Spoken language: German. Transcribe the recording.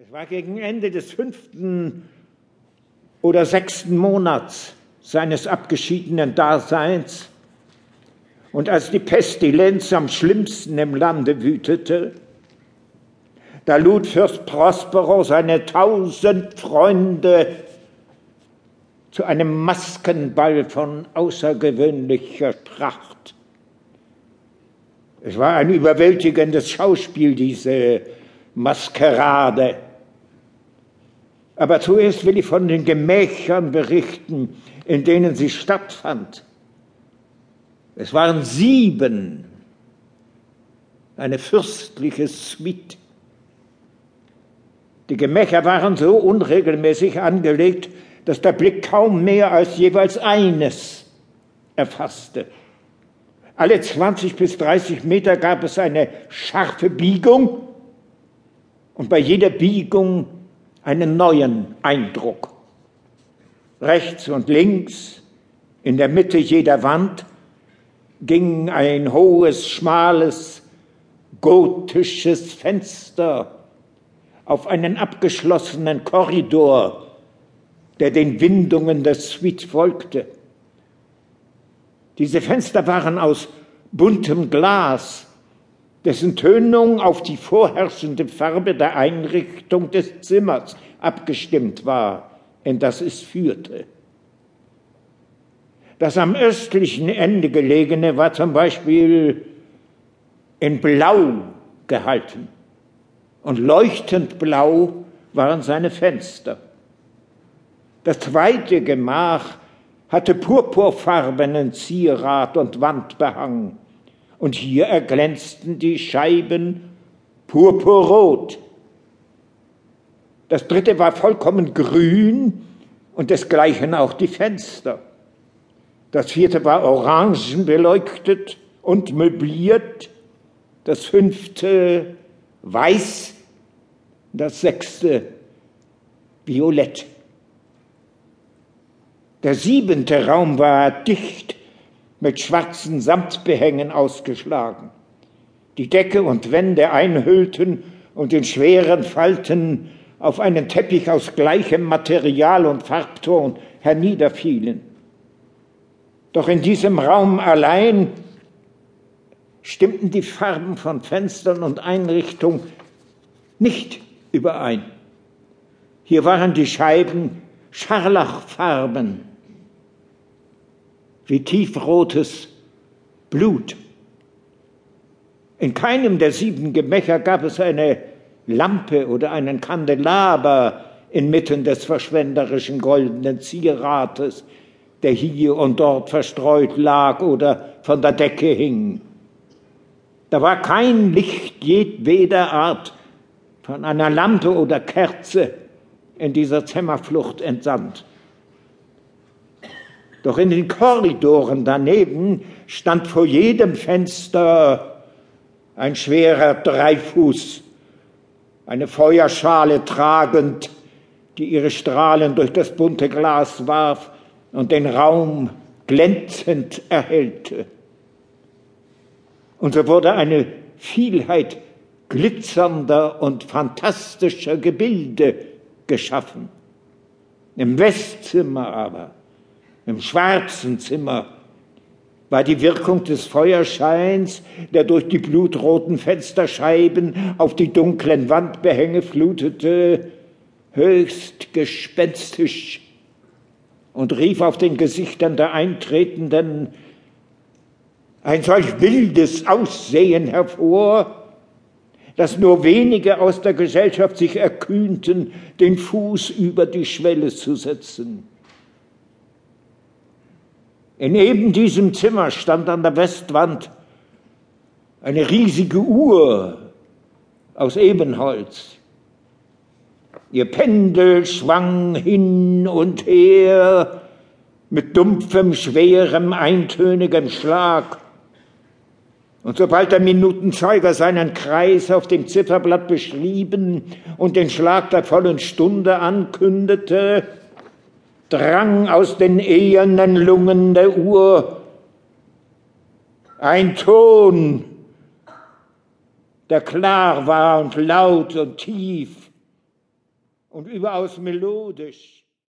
Es war gegen Ende des fünften oder sechsten Monats seines abgeschiedenen Daseins und als die Pestilenz am schlimmsten im Lande wütete, da lud Fürst Prospero seine tausend Freunde zu einem Maskenball von außergewöhnlicher Pracht. Es war ein überwältigendes Schauspiel, diese Maskerade. Aber zuerst will ich von den Gemächern berichten, in denen sie stattfand. Es waren sieben, eine fürstliche Suite. Die Gemächer waren so unregelmäßig angelegt, dass der Blick kaum mehr als jeweils eines erfasste. Alle 20 bis 30 Meter gab es eine scharfe Biegung und bei jeder Biegung einen neuen Eindruck. Rechts und links, in der Mitte jeder Wand, ging ein hohes, schmales, gotisches Fenster auf einen abgeschlossenen Korridor, der den Windungen der Suite folgte. Diese Fenster waren aus buntem Glas, dessen Tönung auf die vorherrschende Farbe der Einrichtung des Zimmers abgestimmt war, in das es führte. Das am östlichen Ende gelegene war zum Beispiel in Blau gehalten und leuchtend blau waren seine Fenster. Das zweite Gemach hatte purpurfarbenen Zierat und Wandbehang und hier erglänzten die Scheiben purpurrot. Das dritte war vollkommen grün und desgleichen auch die Fenster. Das vierte war orangenbeleuchtet und möbliert. Das fünfte weiß. Das sechste violett. Der siebente Raum war dicht mit schwarzen Samtbehängen ausgeschlagen. Die Decke und Wände einhüllten und in schweren Falten auf einen Teppich aus gleichem Material und Farbton herniederfielen. Doch in diesem Raum allein stimmten die Farben von Fenstern und Einrichtung nicht überein. Hier waren die Scheiben Scharlachfarben, wie tiefrotes Blut. In keinem der sieben Gemächer gab es eine Lampe oder einen Kandelaber inmitten des verschwenderischen goldenen Zierates, der hier und dort verstreut lag oder von der Decke hing. Da war kein Licht jedweder Art von einer Lampe oder Kerze in dieser Zimmerflucht entsandt. Doch in den Korridoren daneben stand vor jedem Fenster ein schwerer Dreifuß, eine Feuerschale tragend, die ihre Strahlen durch das bunte Glas warf und den Raum glänzend erhellte. Und so wurde eine Vielheit glitzernder und fantastischer Gebilde geschaffen. Im Westzimmer aber, im schwarzen Zimmer, war die Wirkung des Feuerscheins, der durch die blutroten Fensterscheiben auf die dunklen Wandbehänge flutete, höchst gespenstisch und rief auf den Gesichtern der Eintretenden ein solch wildes Aussehen hervor, dass nur wenige aus der Gesellschaft sich erkühnten, den Fuß über die Schwelle zu setzen. In eben diesem Zimmer stand an der Westwand eine riesige Uhr aus Ebenholz. Ihr Pendel schwang hin und her mit dumpfem, schwerem, eintönigem Schlag. Und sobald der Minutenzeiger seinen Kreis auf dem Zifferblatt beschrieben und den Schlag der vollen Stunde ankündete, drang aus den ehernen Lungen der Uhr ein Ton, der klar war und laut und tief, und überaus melodisch.